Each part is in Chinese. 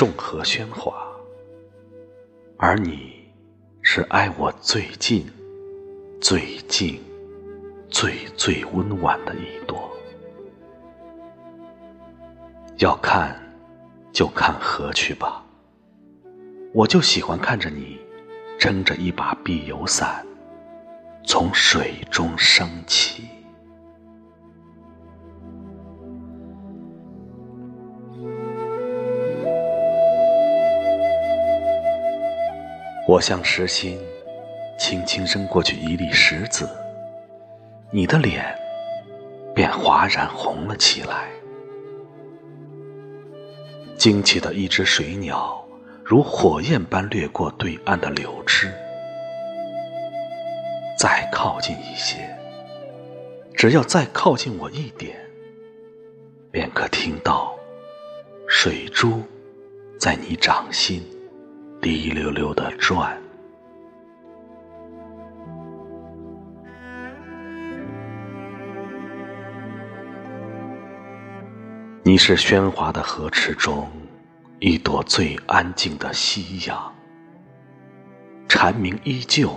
众河喧哗，而你是挨我最近、最近、最最温婉的一朵。要看，就看河去吧。我就喜欢看着你，撑着一把碧油伞，从水中升起。我向石心轻轻扔过去一粒石子，你的脸便哗然红了起来。惊奇的一只水鸟，如火焰般掠过对岸的柳枝。再靠近一些，只要再靠近我一点，便可听到水珠在你掌心滴溜溜的转。你是喧哗的河池中一朵最安静的夕阳，蝉鸣依旧，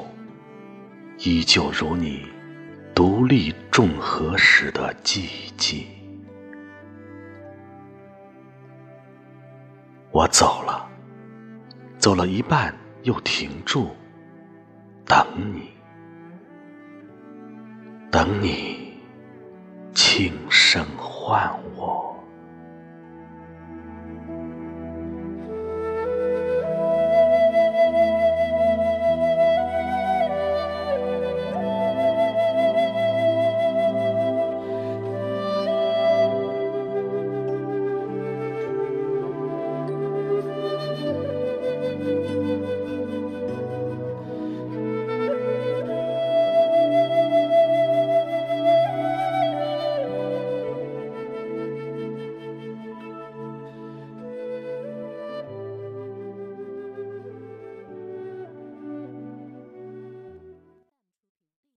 依旧如你独立众河时的寂静。我走了，走了一半又停住，等你，等你。